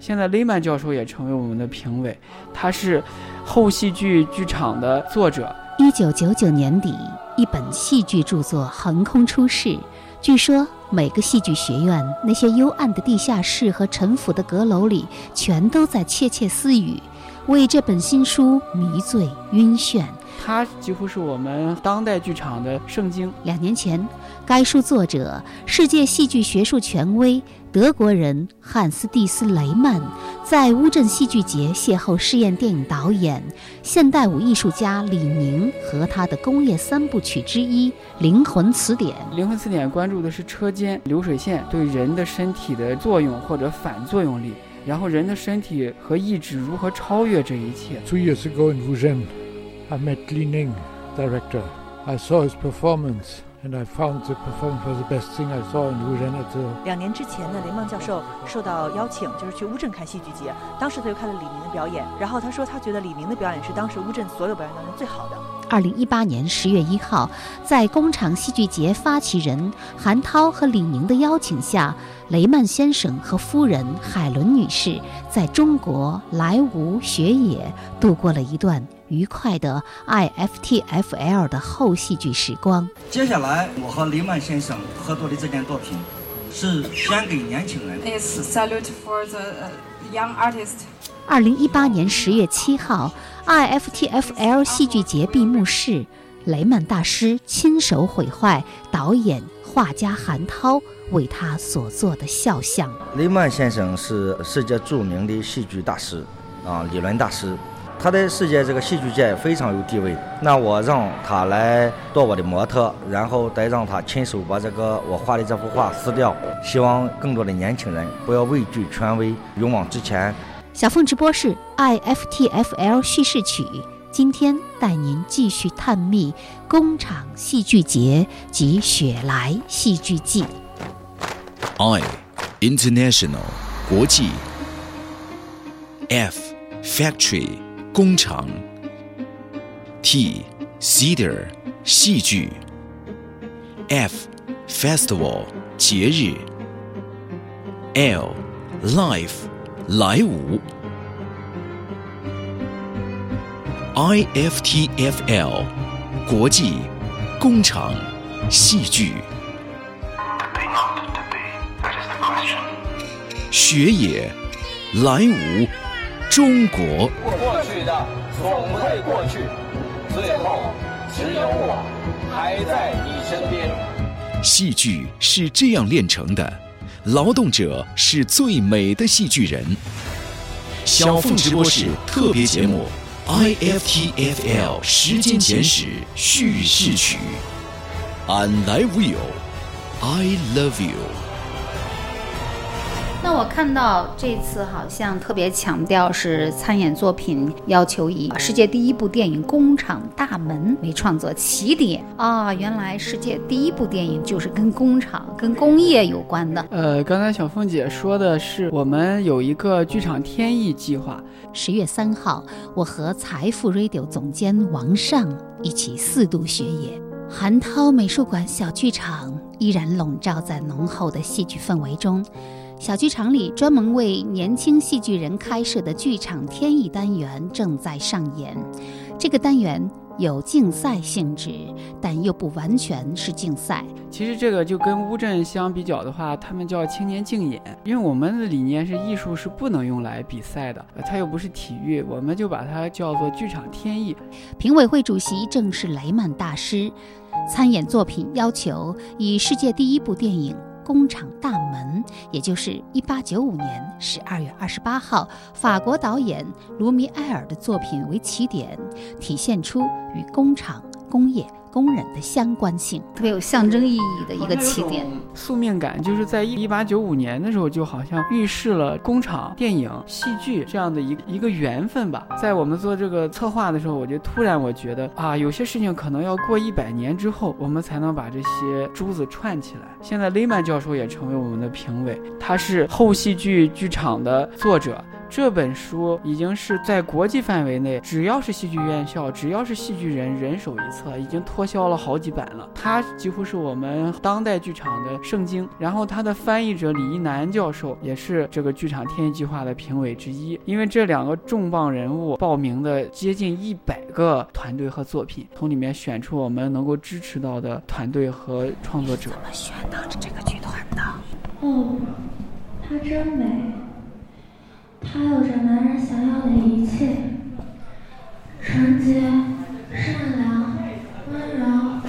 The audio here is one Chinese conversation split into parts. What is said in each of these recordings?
现在雷曼教授也成为我们的评委，他是后戏剧剧场的作者。一九九九年底，一本戏剧著作横空出世。据说每个戏剧学院那些幽暗的地下室和陈腐的阁楼里，全都在窃窃私语，为这本新书迷醉晕眩。它几乎是我们当代剧场的圣经。两年前，该书作者、世界戏剧学术权威。德国人汉斯·蒂斯·雷曼在乌镇戏剧节邂逅试验电影导演、现代舞艺术家李宁和他的工业三部曲之一《灵魂词典》。《灵魂词典》关注的是车间流水线对人的身体的作用或者反作用力，然后人的身体和意志如何超越这一切。I met Li Ning, director. I saw his performance. And I found the performance was the best thing I saw in Wujen at the. 两年之前呢，雷曼教授受到邀请，就是去乌镇看戏剧节。当时他就看了李明的表演，然后他说他觉得李明的表演是当时乌镇所有表演当中最好的。二零一八年十月一号，在工厂戏剧节发起人韩涛和李明的邀请下，雷曼先生和夫人海伦女士在中国莱芜学野度过了一段愉快的 IFTFL 的后戏剧时光。接下来，我和雷曼先生合作的这件作品是献给年轻人。It's salute for the young artist。二零一八年十月七号，IFTFL 戏剧节闭幕式，雷曼大师亲手毁坏导演。画家韩涛为他所做的肖像。雷曼先生是世界著名的戏剧大师，啊，理论大师，他在世界这个戏剧界非常有地位。那我让他来做我的模特，然后再让他亲手把这个我画的这幅画撕掉。希望更多的年轻人不要畏惧权威，勇往直前。小凤直播室 IFTFL 叙事曲。今天带您继续探秘工厂戏剧节及雪莱戏剧季。I International 国际 F Factory 工厂 T Theater 戏剧 F Festival 节日 L Life 来舞。IFTFL 国际工厂戏剧，学野来舞中国。的总会过去，最后只有我还在你身边。戏剧是这样炼成的，劳动者是最美的戏剧人。小凤直播室特别节目。IFTFL 时间简史叙事曲，I love you, I love you。那我看到这次好像特别强调是参演作品要求以世界第一部电影《工厂大门》为创作起点啊，原来世界第一部电影就是跟工厂、跟工业有关的。呃，刚才小凤姐说的是我们有一个剧场天意计划。十月三号，我和财富 Radio 总监王尚一起四渡雪野，韩涛美术馆小剧场依然笼罩在浓厚的戏剧氛围中。小剧场里专门为年轻戏剧人开设的剧场天意单元正在上演，这个单元。有竞赛性质，但又不完全是竞赛。其实这个就跟乌镇相比较的话，他们叫青年竞演，因为我们的理念是艺术是不能用来比赛的，它又不是体育，我们就把它叫做剧场天意。评委会主席正是雷曼大师，参演作品要求以世界第一部电影。工厂大门，也就是一八九五年十二月二十八号，法国导演卢米埃尔的作品为起点，体现出与工厂工业。工人的相关性特别有象征意义的一个起点，宿命感就是在一八九五年的时候，就好像预示了工厂、电影、戏剧这样的一一个缘分吧。在我们做这个策划的时候，我就突然我觉得啊，有些事情可能要过一百年之后，我们才能把这些珠子串起来。现在雷曼教授也成为我们的评委，他是后戏剧剧场的作者。这本书已经是在国际范围内，只要是戏剧院校，只要是戏剧人，人手一册，已经脱销了好几版了。它几乎是我们当代剧场的圣经。然后它的翻译者李一男教授也是这个剧场天意计划的评委之一。因为这两个重磅人物报名的接近一百个团队和作品，从里面选出我们能够支持到的团队和创作者。怎么选到这个剧团的？哦，她真美。她有着男人想要的一切：纯洁、善良、温柔。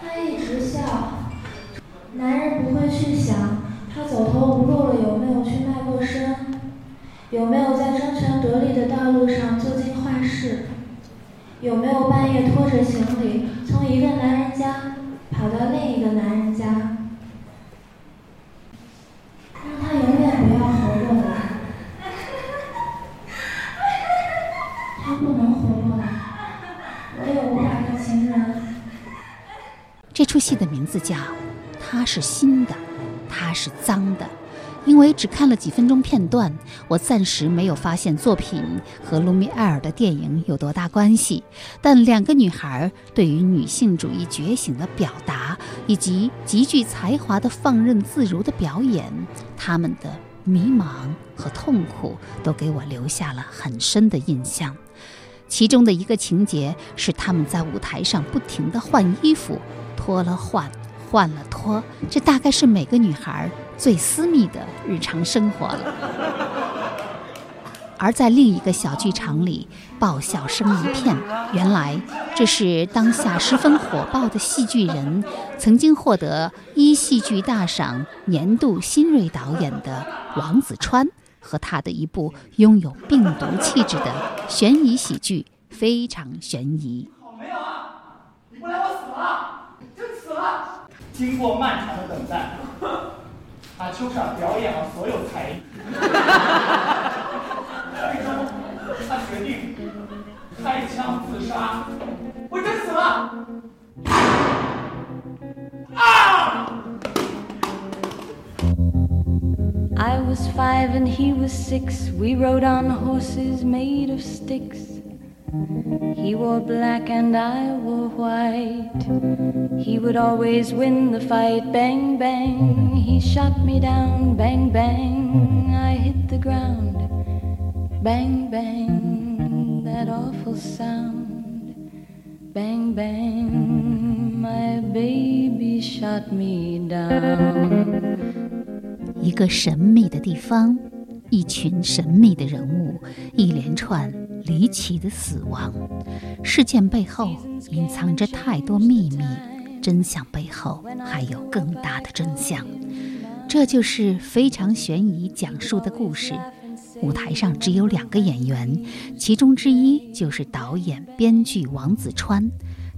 她一直笑，男人不会去想她走投无路了有没有去卖过身，有没有在争权夺利的道路上做尽坏事，有没有半夜拖着行李从一个男人家跑到另一戏的名字叫《它是新的，它是脏的》，因为只看了几分钟片段，我暂时没有发现作品和卢米埃尔的电影有多大关系。但两个女孩对于女性主义觉醒的表达，以及极具才华的放任自如的表演，她们的迷茫和痛苦都给我留下了很深的印象。其中的一个情节是他们在舞台上不停地换衣服。脱了换，换了脱，这大概是每个女孩最私密的日常生活了。而在另一个小剧场里，爆笑声一片。原来这是当下十分火爆的戏剧人，曾经获得一戏剧大赏年度新锐导演的王子川和他的一部拥有病毒气质的悬疑喜剧《非常悬疑》。没有啊！你不来，我死了。经过漫长的等待，阿秋莎表演了所有才艺，最终他决定开枪自杀。我真死了！啊！I was five and he was six. We rode on horses made of sticks. He wore black and I wore white. He would always win the fight. Bang, bang, he shot me down. Bang, bang, I hit the ground. Bang, bang, that awful sound. Bang, bang, my baby shot me down. 一个神秘的地方，一群神秘的人物，一连串 离奇的死亡，事件背后隐藏着太多秘密，真相背后还有更大的真相。这就是非常悬疑讲述的故事。舞台上只有两个演员，其中之一就是导演、编剧王子川，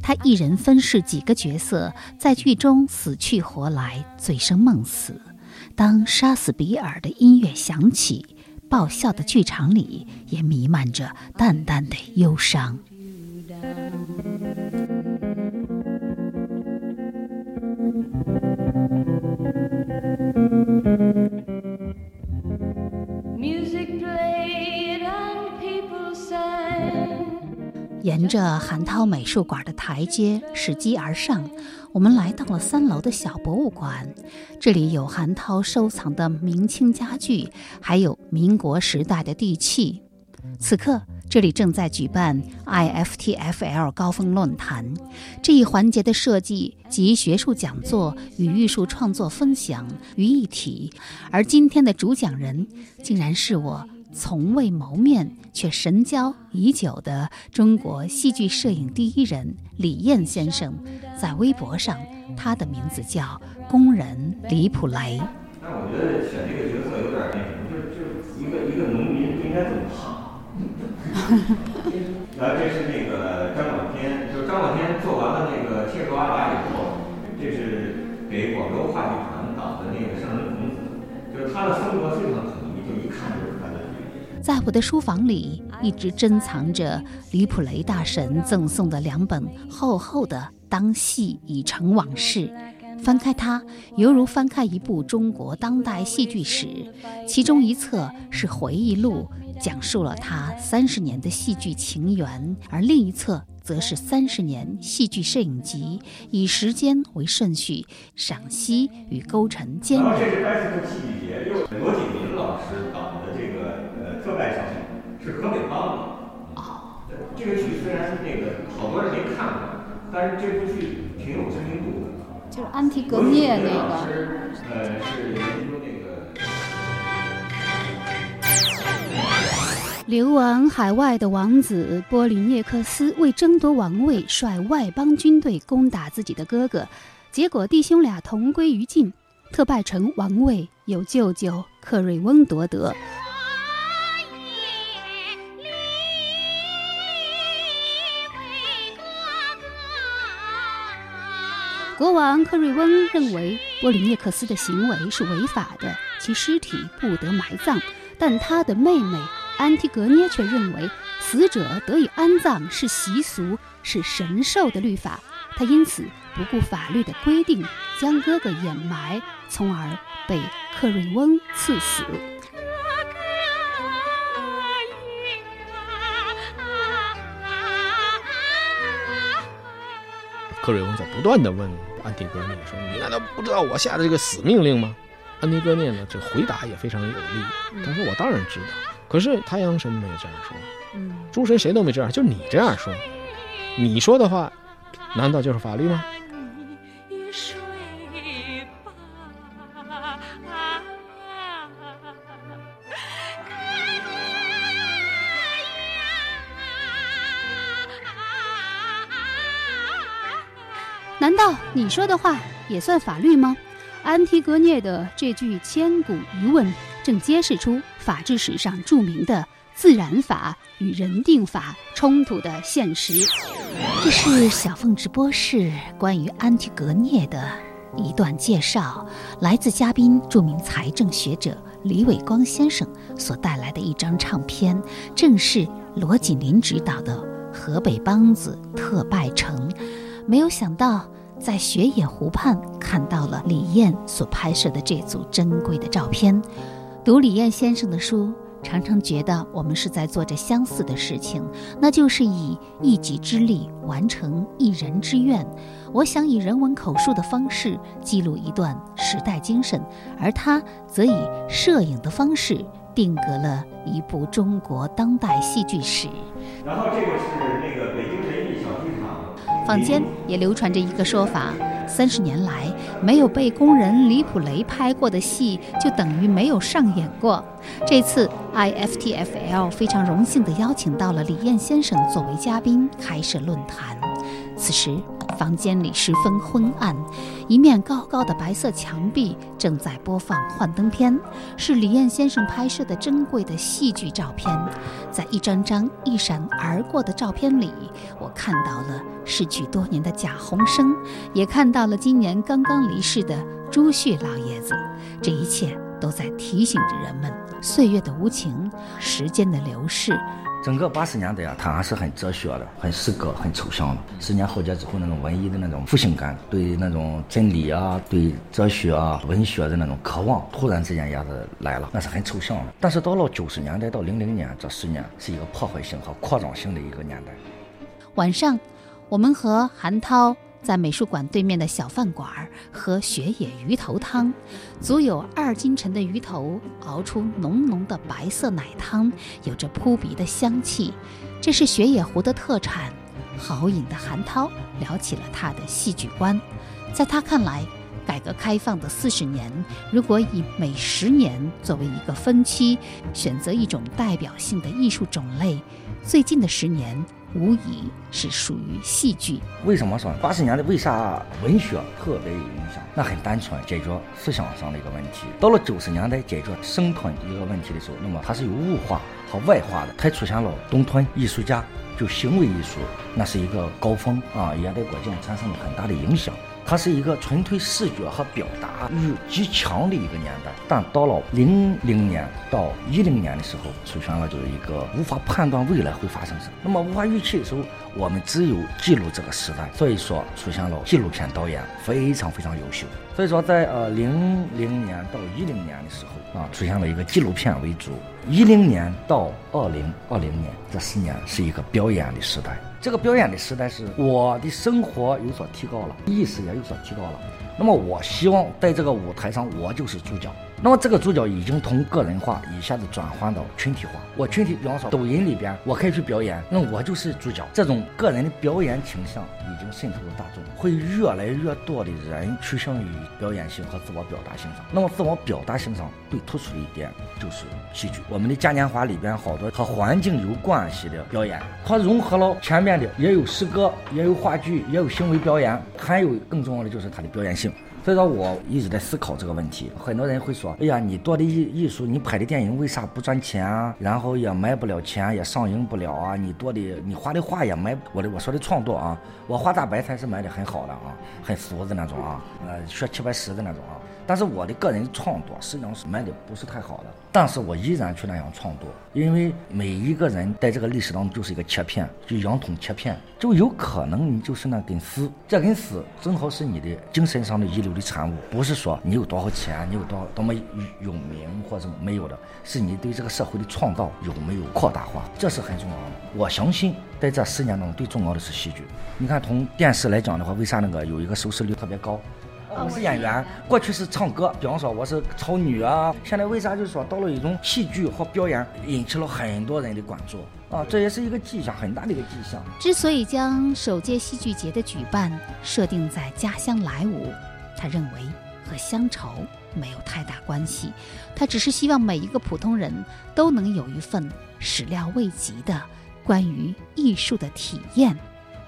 他一人分饰几个角色，在剧中死去活来，醉生梦死。当杀死比尔的音乐响起。爆笑的剧场里也弥漫着淡淡的忧伤。沿着韩涛美术馆的台阶拾级而上，我们来到了三楼的小博物馆。这里有韩涛收藏的明清家具，还有民国时代的地契。此刻，这里正在举办 IFTFL 高峰论坛，这一环节的设计集学术讲座与艺术创作分享于一体。而今天的主讲人，竟然是我。从未谋面却神交已久的中国戏剧摄影第一人李燕先生，在微博上，他的名字叫工人李普雷。但我觉得选这个角色有点那什么，就是就是一个一个农民应该怎么爬？然后这是那个张广天，就是张广天做完了那个《切格瓦拉》以后，这是给广州话剧团导的那个《圣人孔子》，就是他的风格非常统一，就一看就是。在我的书房里，一直珍藏着李普雷大神赠送的两本厚厚的《当戏已成往事》，翻开它，犹如翻开一部中国当代戏剧史，其中一册是回忆录，讲述了他三十年的戏剧情缘，而另一册则是三十年戏剧摄影集，以时间为顺序，赏析与勾陈兼然后这是容。白色的戏剧节，又罗锦林老师导的这个呃特派小品，是河北梆子。哦。这个剧虽然那个好多人没看过，但是这部剧挺有知名度的。就是安提格涅那个。呃是研究那个。流亡海外的王子波吕涅克斯为争夺王位，率外邦军队攻打自己的哥哥，结果弟兄俩同归于尽。特拜城王位由舅舅克瑞翁夺得。国王克瑞翁认为波吕涅克斯的行为是违法的，其尸体不得埋葬。但他的妹妹安提格涅却认为，死者得以安葬是习俗，是神授的律法。他因此不顾法律的规定，将哥哥掩埋，从而被克瑞翁赐死。克瑞翁在不断地问安迪戈涅说：“你难道不知道我下的这个死命令吗？”安迪戈涅呢，这回答也非常有力。他说：“我当然知道，可是太阳神没有这样说，嗯，诸神谁都没这样，就你这样说。你说的话，难道就是法律吗？”你说的话也算法律吗？安提戈涅的这句千古疑问，正揭示出法治史上著名的自然法与人定法冲突的现实。这是小凤直播室关于安提格涅的一段介绍，来自嘉宾著名财政学者李伟光先生所带来的一张唱片，正是罗锦林执导的《河北梆子特拜城》。没有想到，在雪野湖畔看到了李艳所拍摄的这组珍贵的照片。读李艳先生的书，常常觉得我们是在做着相似的事情，那就是以一己之力完成一人之愿。我想以人文口述的方式记录一段时代精神，而他则以摄影的方式定格了一部中国当代戏剧史。然后这个是那个。坊间也流传着一个说法：三十年来没有被工人李普雷拍过的戏，就等于没有上演过。这次 IFTFL 非常荣幸地邀请到了李燕先生作为嘉宾开设论坛。此时房间里十分昏暗，一面高高的白色墙壁正在播放幻灯片，是李艳先生拍摄的珍贵的戏剧照片。在一张张一闪而过的照片里，我看到了逝去多年的贾宏生，也看到了今年刚刚离世的朱旭老爷子。这一切都在提醒着人们岁月的无情，时间的流逝。整个八十年代啊，它还是很哲学的、很诗歌、很抽象的。十年浩劫之后，那种文艺的那种复兴感，对那种真理啊、对哲学啊、文学的那种渴望，突然之间一下子来了，那是很抽象的。但是到了九十年代到零零年这十年，是一个破坏性和扩张性的一个年代。晚上，我们和韩涛在美术馆对面的小饭馆喝雪野鱼头汤，足有二斤沉的鱼头熬出浓浓的白色奶汤，有着扑鼻的香气。这是雪野湖的特产。好饮的韩涛聊起了他的戏剧观，在他看来，改革开放的四十年，如果以每十年作为一个分期，选择一种代表性的艺术种类，最近的十年。无疑是属于戏剧。为什么说八十年代为啥文学特别有影响？那很单纯，解决思想上的一个问题。到了九十年代解决生存一个问题的时候，那么它是有物化和外化的，才出现了东村艺术家，就行为艺术，那是一个高峰啊，也对国境产生了很大的影响。它是一个纯粹视觉和表达欲极强的一个年代。但到了零零年到一零年的时候，出现了就是一个无法判断未来会发生什么，那么无法预期的时候，我们只有记录这个时代。所以说，出现了纪录片导演非常非常优秀。所以说，在呃零零年到一零年的时候啊，出现了一个纪录片为主。一零年到二零二零年这十年是一个表演的时代。这个表演的时代是我的生活有所提高了，意识也有所提高了。那么我希望在这个舞台上，我就是主角。那么这个主角已经从个人化一下子转换到群体化。我群体，比方说抖音里边，我可以去表演，那我就是主角。这种个人的表演倾向已经渗透了大众，会越来越多的人趋向于表演性和自我表达性上。那么自我表达性上最突出的一点就是戏剧。我们的嘉年华里边好多和环境有关系的表演，它融合了前面的也有诗歌，也有话剧，也有行为表演，还有更重要的就是它的表演性。所以说，我一直在思考这个问题。很多人会说：“哎呀，你做的艺艺术，你拍的电影为啥不赚钱啊？然后也卖不了钱，也上映不了啊？你做的，你画的画也卖……我的我说的创作啊，我画大白菜是卖的很好的啊，很俗的那种啊，呃，学七八十的那种啊。但是我的个人创作实际上是卖的不是太好的。”但是我依然去那样创作，因为每一个人在这个历史当中就是一个切片，就洋葱切片，就有可能你就是那根丝，这根丝正好是你的精神上的遗留的产物，不是说你有多少钱，你有多多么有名或者没有的，是你对这个社会的创造有没有扩大化，这是很重要的。我相信在这十年当中最重要的是戏剧。你看从电视来讲的话，为啥那个有一个收视率特别高？我是演员，过去是唱歌，比方说我是超女啊。现在为啥就是说到了一种戏剧和表演，引起了很多人的关注啊？这也是一个迹象，很大的一个迹象。之所以将首届戏剧节的举办设定在家乡莱芜，他认为和乡愁没有太大关系，他只是希望每一个普通人都能有一份始料未及的关于艺术的体验。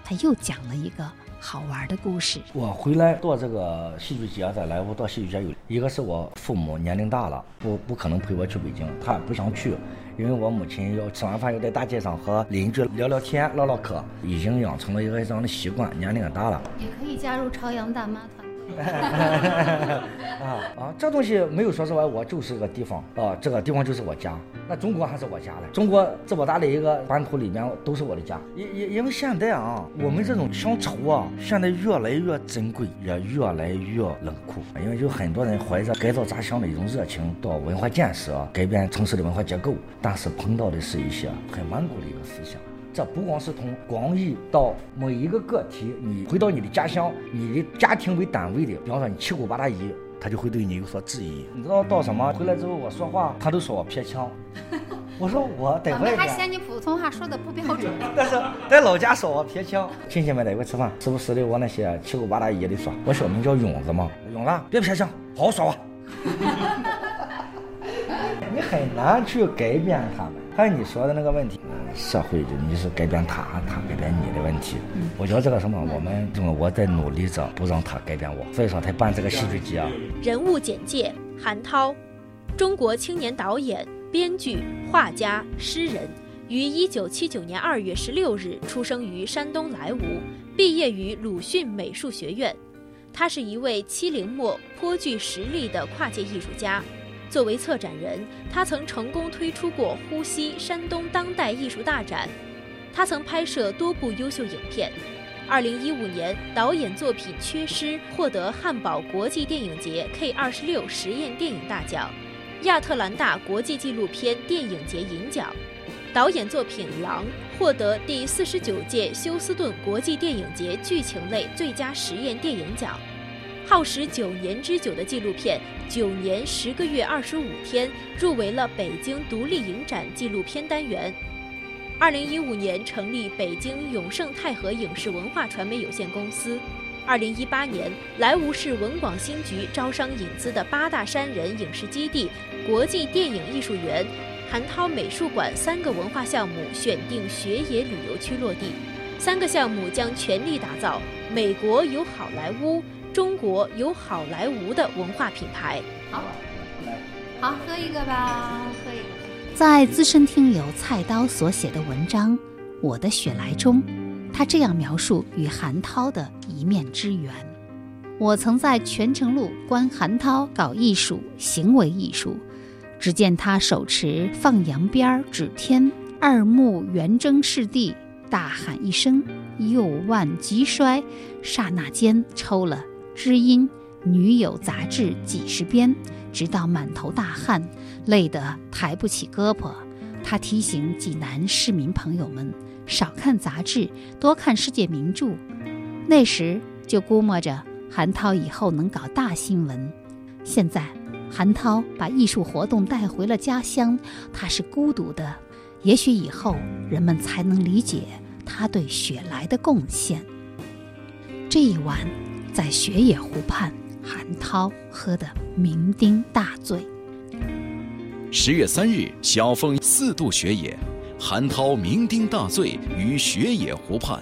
他又讲了一个。好玩的故事。我回来做这个戏剧节，在莱芜做戏剧节，有一个是我父母年龄大了，不不可能陪我去北京，他不想去，因为我母亲要吃完饭要在大街上和邻居聊聊天、唠唠嗑，已经养成了一个这样的习惯，年龄也大了。也可以加入朝阳大妈团。啊 啊！这东西没有说实话，我就是个地方啊，这个地方就是我家。那中国还是我家的，中国这么大的一个版图里面都是我的家。因因因为现在啊，我们这种乡愁啊，现在越来越珍贵，也越来越冷酷。因为有很多人怀着改造家乡的一种热情，到文化建设、改变城市的文化结构，但是碰到的是一些很顽固的一个思想。这不光是从广义到每一个个体，你回到你的家乡，你的家庭为单位的，比方说你七姑八大姨，他就会对你有所质疑。你知道到什么？回来之后我说话，他都说我偏腔。我说我在外边，还嫌你普通话说的不标准。但是在老家说我偏腔。亲戚们在一块吃饭，时不时的我那些七姑八大姨的说，我小名叫勇子嘛，勇子别偏腔，好好说话。你很难去改变他们。还有你说的那个问题，社会的你是改变他，他改变你的问题。我觉得这个什么，我们我在努力着，不让他改变我。所以说，他办这个戏剧节。人物简介：韩涛，中国青年导演、编剧、画家、诗人，于一九七九年二月十六日出生于山东莱芜，毕业于鲁迅美术学院。他是一位七零末颇具实力的跨界艺术家。作为策展人，他曾成功推出过“呼吸山东当代艺术大展”。他曾拍摄多部优秀影片。二零一五年，导演作品《缺失》获得汉堡国际电影节 K 二十六实验电影大奖、亚特兰大国际纪录片电影节银奖。导演作品《狼》获得第四十九届休斯顿国际电影节剧情类最佳实验电影奖。耗时九年之久的纪录片《九年十个月二十五天》入围了北京独立影展纪录片单元。二零一五年成立北京永盛泰和影视文化传媒有限公司。二零一八年，莱芜市文广新局招商引资的八大山人影视基地、国际电影艺术园、韩涛美术馆三个文化项目选定学野旅游区落地，三个项目将全力打造“美国有好莱坞”。中国有好莱坞的文化品牌。好，好，喝一个吧，喝一个。在资深听友菜刀所写的文章《我的雪莱》中，他这样描述与韩涛的一面之缘：我曾在泉城路观韩涛搞艺术，行为艺术。只见他手持放羊鞭儿指天，二目圆睁视地，大喊一声，右腕急摔，刹那间抽了《知音》《女友》杂志几十篇，直到满头大汗，累得抬不起胳膊。他提醒济南市民朋友们少看杂志，多看世界名著。那时就估摸着韩涛以后能搞大新闻。现在。韩涛把艺术活动带回了家乡，他是孤独的。也许以后人们才能理解他对雪莱的贡献。这一晚，在雪野湖畔，韩涛喝得酩酊大醉。十月三日，小凤四度雪野，韩涛酩酊大醉于雪野湖畔。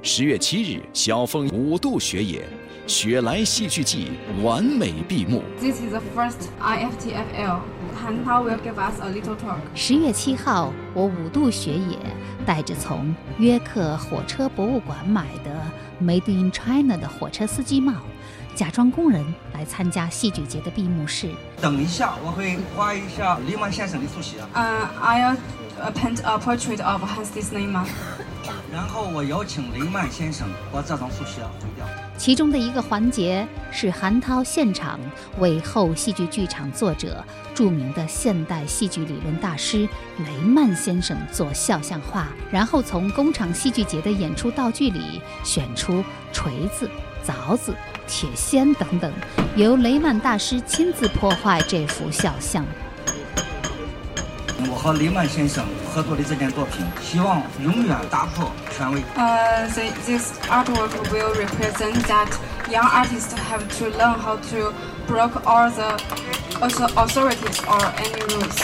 十月七日，小凤五度雪野。雪莱戏剧季完美闭幕。This is the first IFTFL. Han Tao will give us a little talk. 十月七号，我五度学野带着从约克火车博物馆买的 Made in China 的火车司机帽，假装工人来参加戏剧节的闭幕式。等一下，我会画一下黎曼先生的速写。嗯，I'll paint a portrait of Hans Lehmann. 然后我邀请林曼先生把这张速写毁掉。其中的一个环节是韩涛现场为后戏剧剧场作者、著名的现代戏剧理论大师雷曼先生做肖像画，然后从工厂戏剧节的演出道具里选出锤子、凿子、铁锨等等，由雷曼大师亲自破坏这幅肖像。我和雷曼先生合作的这件作品，希望永远打破权威。呃，this artwork will represent that young artists have to learn how to break all the authorities or any rules。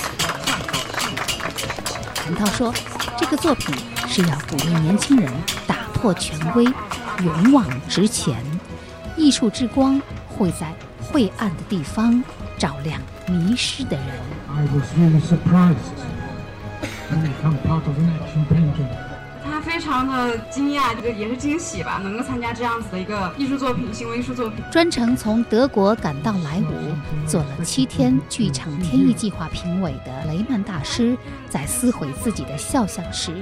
陈涛说，这个作品是要鼓励年轻人打破权威，勇往直前。艺术之光会在晦暗的地方照亮迷失的人。I was really surprised when become part of an action painting. 他非常的惊讶，这个也是惊喜吧，能够参加这样子的一个艺术作品，行为艺术作品。专程从德国赶到莱芜，做了七天剧场天意计划评委的雷曼大师，在撕毁自己的肖像时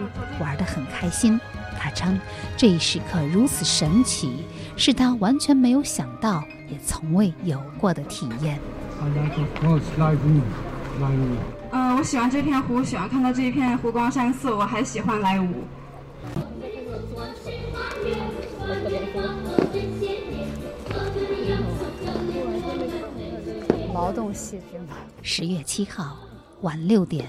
玩得很开心。他称这一时刻如此神奇，是他完全没有想到，也从未有过的体验。I like, of course, 莱芜.嗯，我喜欢这片湖，喜欢看到这一片湖光山色，我还喜欢莱芜。劳动戏剧嘛。十月七号晚六点，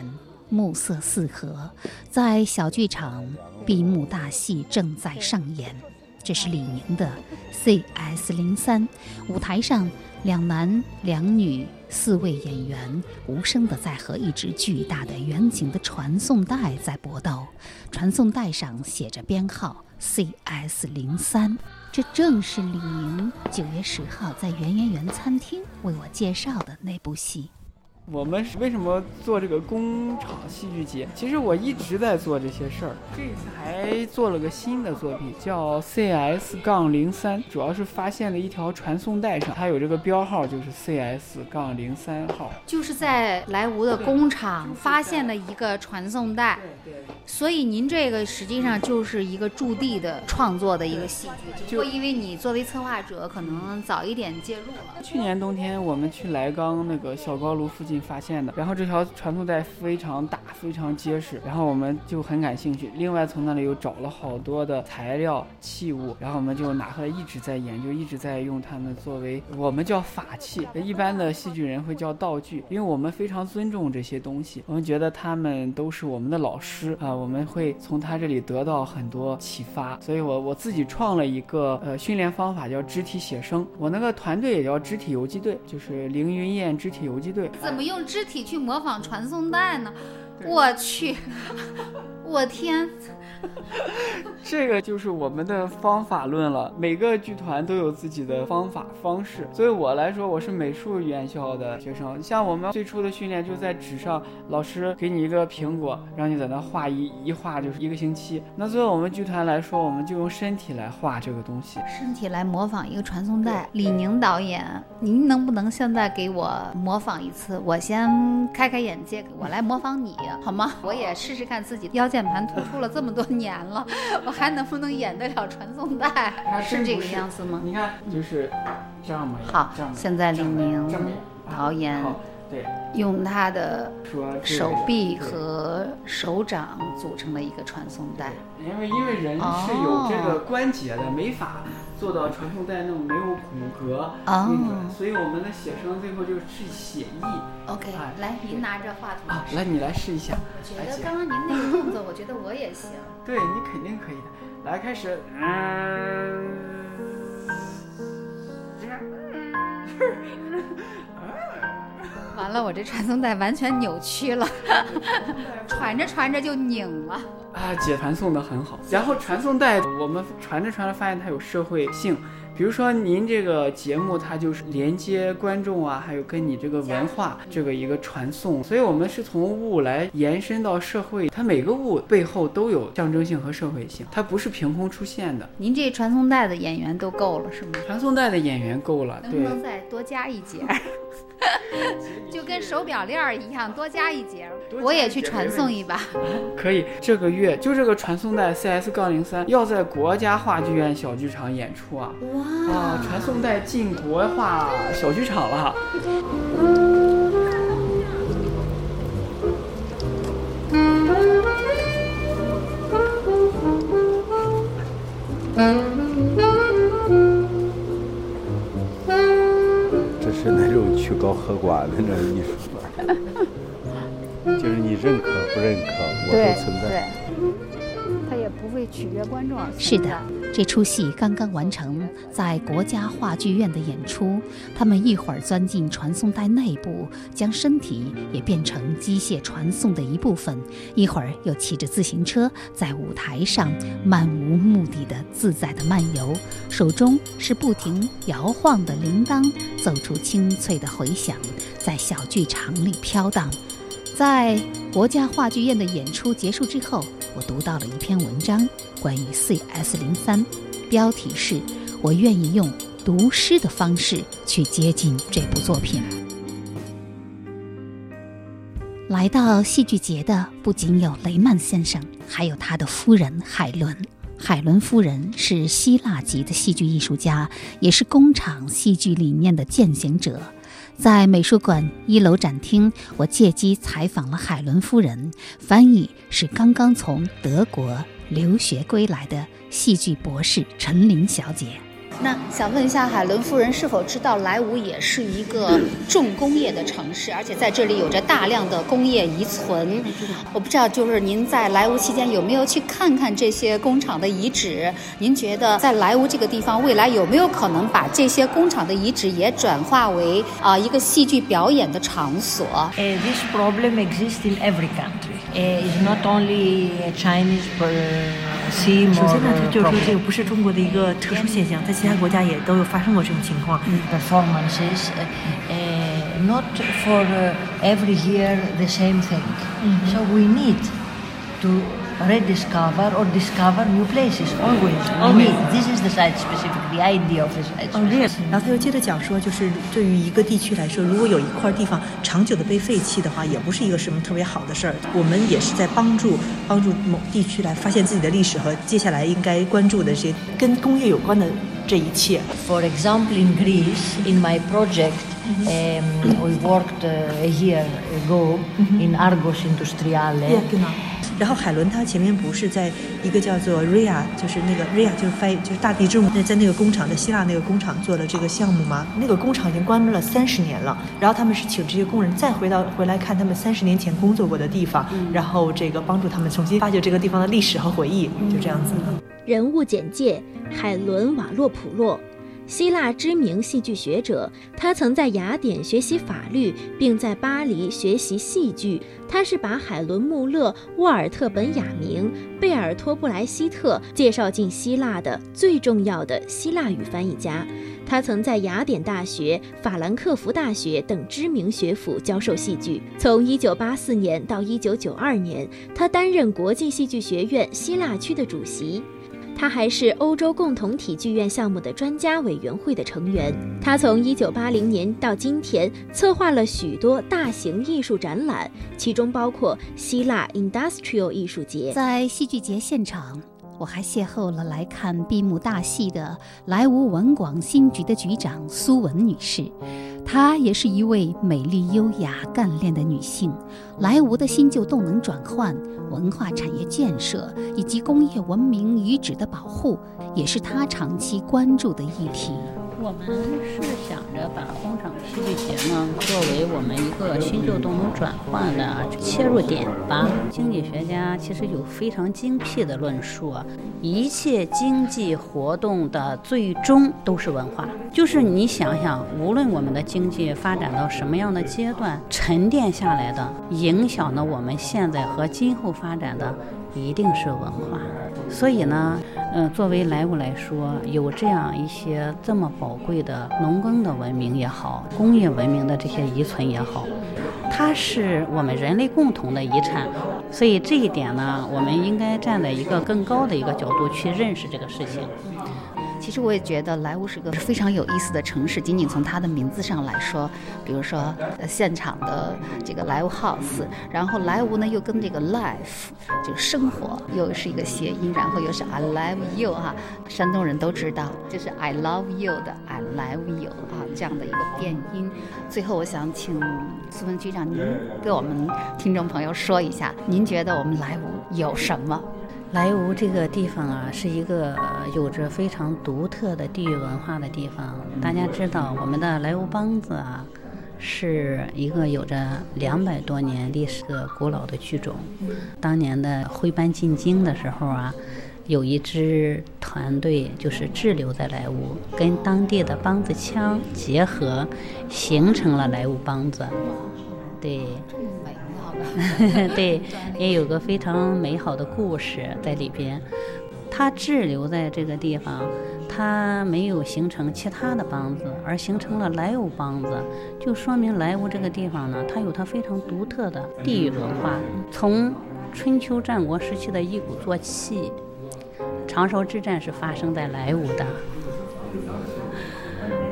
暮色四合，在小剧场闭幕大戏正在上演。这是李宁的 CS 零三舞台上，两男两女。四位演员无声地在和一只巨大的远景的传送带在搏斗，传送带上写着编号 CS 零三。这正是李宁九月十号在圆圆圆餐厅为我介绍的那部戏。我们为什么做这个工厂戏剧节？其实我一直在做这些事儿，这次还做了个新的作品，叫 CS 杠零三，主要是发现了一条传送带上，它有这个标号，就是 CS 杠零三号，就是在莱芜的工厂发现了一个传送带。对对所以您这个实际上就是一个驻地的创作的一个戏剧，就因为你作为策划者，可能早一点介入了。去年冬天我们去莱钢那个小高炉附近。发现的，然后这条传送带非常大，非常结实，然后我们就很感兴趣。另外从那里又找了好多的材料器物，然后我们就拿回来一直在研究，一直在用它们作为我们叫法器，一般的戏剧人会叫道具，因为我们非常尊重这些东西，我们觉得他们都是我们的老师啊，我们会从他这里得到很多启发。所以我我自己创了一个呃训练方法，叫肢体写生。我那个团队也叫肢体游击队，就是凌云燕肢体游击队。怎么用肢体去模仿传送带呢？我去，我我天！这个就是我们的方法论了。每个剧团都有自己的方法方式。作为我来说，我是美术院校的学生。像我们最初的训练就在纸上，老师给你一个苹果，让你在那画一一画就是一个星期。那作为我们剧团来说，我们就用身体来画这个东西，身体来模仿一个传送带。李宁导演，您能不能现在给我模仿一次？我先开开眼界，我来模仿你好吗？我也试试看自己腰 键盘突出了这么多年了。我还能不能演得了传送带？是这个样子吗？你看，就是这样嘛。好，现在李宁导演对用他的手臂和手掌组成了一个传送带。因为因为人是有这个关节的，没法做到传送带那种没有骨骼运转，所以我们的写生最后就是写意。OK，来，您拿着话筒。来，你来试一下。我觉得刚刚您那个动作，我觉得我也行。对你肯定可以的。来，开始。嗯。完了，我这传送带完全扭曲了，传着传着就拧了。啊，姐传送的很好。然后传送带，我们传着传着发现它有社会性。比如说您这个节目，它就是连接观众啊，还有跟你这个文化这个一个传送，所以我们是从物来延伸到社会，它每个物背后都有象征性和社会性，它不是凭空出现的。您这传送带的演员都够了是吗？传送带的演员够了，能不能再多加一节？就跟手表链儿一样，多加一节，我也去传送一把。可以，这个月就这个传送带 CS 杠零三要在国家话剧院小剧场演出啊！哇，传送带进国话小剧场了。曲高和寡的那种艺术，就是你认可不认可，我都存在。他也不会取悦观众。是的，这出戏刚刚完成在国家话剧院的演出，他们一会儿钻进传送带内部，将身体也变成机械传送的一部分；一会儿又骑着自行车在舞台上漫无目的的自在的漫游，手中是不停摇晃的铃铛，奏出清脆的回响，在小剧场里飘荡。在国家话剧院的演出结束之后，我读到了一篇文章，关于 CS 零三，标题是“我愿意用读诗的方式去接近这部作品”。来到戏剧节的不仅有雷曼先生，还有他的夫人海伦。海伦夫人是希腊籍的戏剧艺术家，也是工厂戏剧理念的践行者。在美术馆一楼展厅，我借机采访了海伦夫人，翻译是刚刚从德国留学归来的戏剧博士陈琳小姐。那想问一下，海伦夫人是否知道莱芜也是一个 重工业的城市，而且在这里有着大量的工业遗存？我不知道，就是您在莱芜期间有没有去看看这些工厂的遗址？您觉得在莱芜这个地方，未来有没有可能把这些工厂的遗址也转化为啊一个戏剧表演的场所？This problem exists in every country. It's not only Chinese. 首先呢，就是说这个不是中国的一个特殊现象，在。其他国家也都有发生过这种情况。Performances, not for every year the same thing. So we need to rediscover or discover new places always. Need. This is the site specific, the idea of the site. 哦，这样。然后他又接着讲说，就是对于一个地区来说，如果有一块地方长久的被废弃的话，也不是一个什么特别好的事儿。我们也是在帮助帮助某地区来发现自己的历史和接下来应该关注的这些跟工业有关的。这一切。For example, in Greece, in my project, um, we worked a year ago in Argos Industriale. 然后海伦他前面不是在一个叫做 Ria，就是那个 Ria 就是翻译就是大地之母，那在那个工厂在希腊那个工厂做了这个项目吗？那个工厂已经关了三十年了，然后他们是请这些工人再回到回来看他们三十年前工作过的地方，然后这个帮助他们重新发掘这个地方的历史和回忆，就这样子。人物简介：海伦·瓦洛普洛，希腊知名戏剧学者，他曾在雅典学习法律，并在巴黎学习戏剧。他是把海伦·穆勒、沃尔特·本雅明、贝尔托·布莱希特介绍进希腊的最重要的希腊语翻译家。他曾在雅典大学、法兰克福大学等知名学府教授戏剧。从1984年到1992年，他担任国际戏剧学院希腊区的主席。他还是欧洲共同体剧院项目的专家委员会的成员。他从一九八零年到今天，策划了许多大型艺术展览，其中包括希腊 Industrial 艺术节。在戏剧节现场，我还邂逅了来看闭幕大戏的莱芜文广新局的局长苏文女士。她也是一位美丽、优雅、干练的女性。莱芜的新旧动能转换、文化产业建设以及工业文明遗址的保护，也是她长期关注的议题。我们是想着把工厂戏剧节呢，作为我们一个新旧动能转换的切入点吧。经济学家其实有非常精辟的论述，一切经济活动的最终都是文化。就是你想想，无论我们的经济发展到什么样的阶段，沉淀下来的影响了我们现在和今后发展的，一定是文化。所以呢。嗯，作为莱芜来说，有这样一些这么宝贵的农耕的文明也好，工业文明的这些遗存也好，它是我们人类共同的遗产。所以这一点呢，我们应该站在一个更高的一个角度去认识这个事情。其实我也觉得莱芜是个非常有意思的城市。仅仅从它的名字上来说，比如说现场的这个莱芜 House，然后莱芜呢又跟这个 life 就是生活又是一个谐音，然后又是 I love you 哈，山东人都知道，就是 I love you 的 I love you 啊这样的一个变音。最后我想请苏文局长您给我们听众朋友说一下，您觉得我们莱芜有什么？莱芜这个地方啊，是一个有着非常独特的地域文化的地方。大家知道，我们的莱芜梆子啊，是一个有着两百多年历史的古老的剧种。当年的徽班进京的时候啊，有一支团队就是滞留在莱芜，跟当地的梆子腔结合，形成了莱芜梆子。对。对，也有个非常美好的故事在里边。它滞留在这个地方，它没有形成其他的帮子，而形成了莱芜帮子，就说明莱芜这个地方呢，它有它非常独特的地域文化。从春秋战国时期的一鼓作气，长勺之战是发生在莱芜的。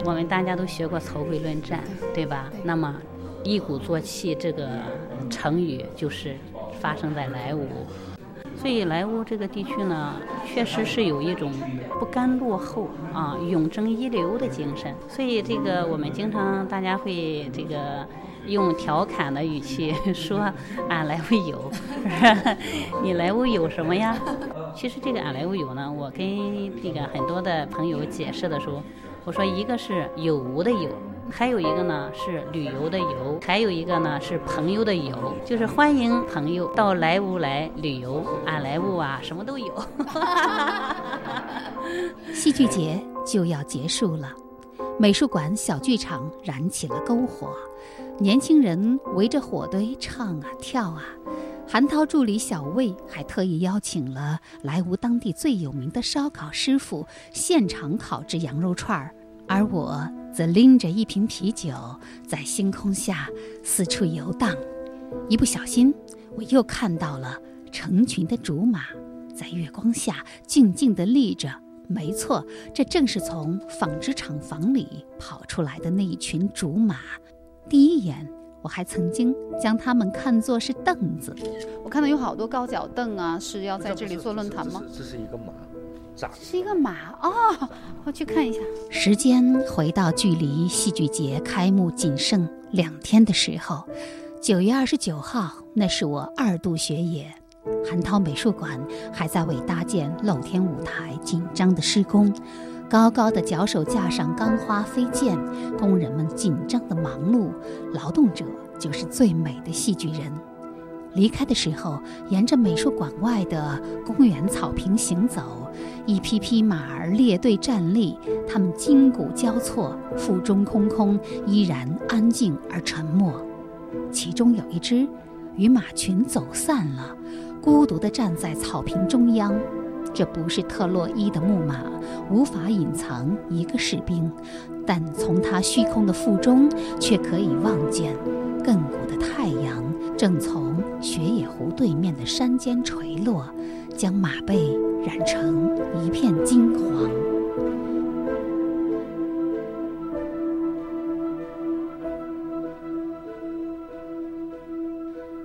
我们大家都学过曹刿论战，对吧？那么。一鼓作气这个成语就是发生在莱芜，所以莱芜这个地区呢，确实是有一种不甘落后啊、永争一流的精神。所以这个我们经常大家会这个用调侃的语气 说：“俺莱芜有，你莱芜有什么呀？”其实这个俺莱芜有呢，我跟这个很多的朋友解释的时候，我说一个是有无的有。还有一个呢是旅游的游，还有一个呢是朋友的友，就是欢迎朋友到莱芜来旅游。俺莱芜啊，什么都有。戏剧节就要结束了，美术馆小剧场燃起了篝火，年轻人围着火堆唱啊跳啊。韩涛助理小魏还特意邀请了莱芜当地最有名的烧烤师傅现场烤制羊肉串儿。而我则拎着一瓶啤酒，在星空下四处游荡。一不小心，我又看到了成群的竹马，在月光下静静地立着。没错，这正是从纺织厂房里跑出来的那一群竹马。第一眼，我还曾经将它们看作是凳子。我看到有好多高脚凳啊，是要在这里做论坛吗？这是一个马。是一个马哦，我去看一下。时间回到距离戏剧节开幕仅剩两天的时候，九月二十九号，那是我二度学野。韩涛美术馆还在为搭建露天舞台紧张的施工，高高的脚手架上钢花飞溅，工人们紧张的忙碌，劳动者就是最美的戏剧人。离开的时候，沿着美术馆外的公园草坪行走，一匹匹马儿列队站立，它们筋骨交错，腹中空空，依然安静而沉默。其中有一只，与马群走散了，孤独地站在草坪中央。这不是特洛伊的木马，无法隐藏一个士兵，但从他虚空的腹中，却可以望见亘古的太阳正从雪野湖对面的山间垂落，将马背染成一片金黄。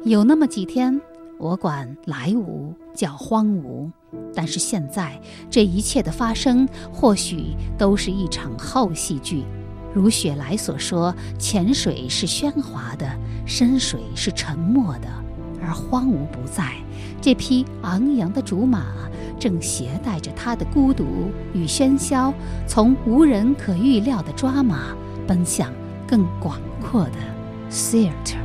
有那么几天，我管莱芜叫荒芜。但是现在，这一切的发生，或许都是一场后戏剧。如雪莱所说：“浅水是喧哗的，深水是沉默的，而荒芜不在。这匹昂扬的竹马正携带着它的孤独与喧嚣，从无人可预料的抓马，奔向更广阔的 theater。”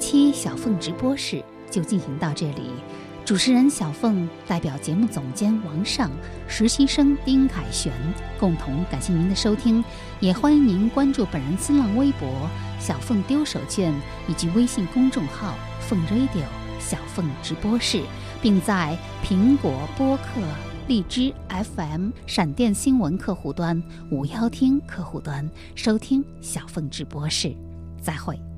期小凤直播室就进行到这里。主持人小凤代表节目总监王尚、实习生丁凯旋共同感谢您的收听，也欢迎您关注本人新浪微博“小凤丢手绢”以及微信公众号“凤 radio 小凤直播室”，并在苹果播客、荔枝 FM、闪电新闻客户端、五幺听客户端收听小凤直播室。再会。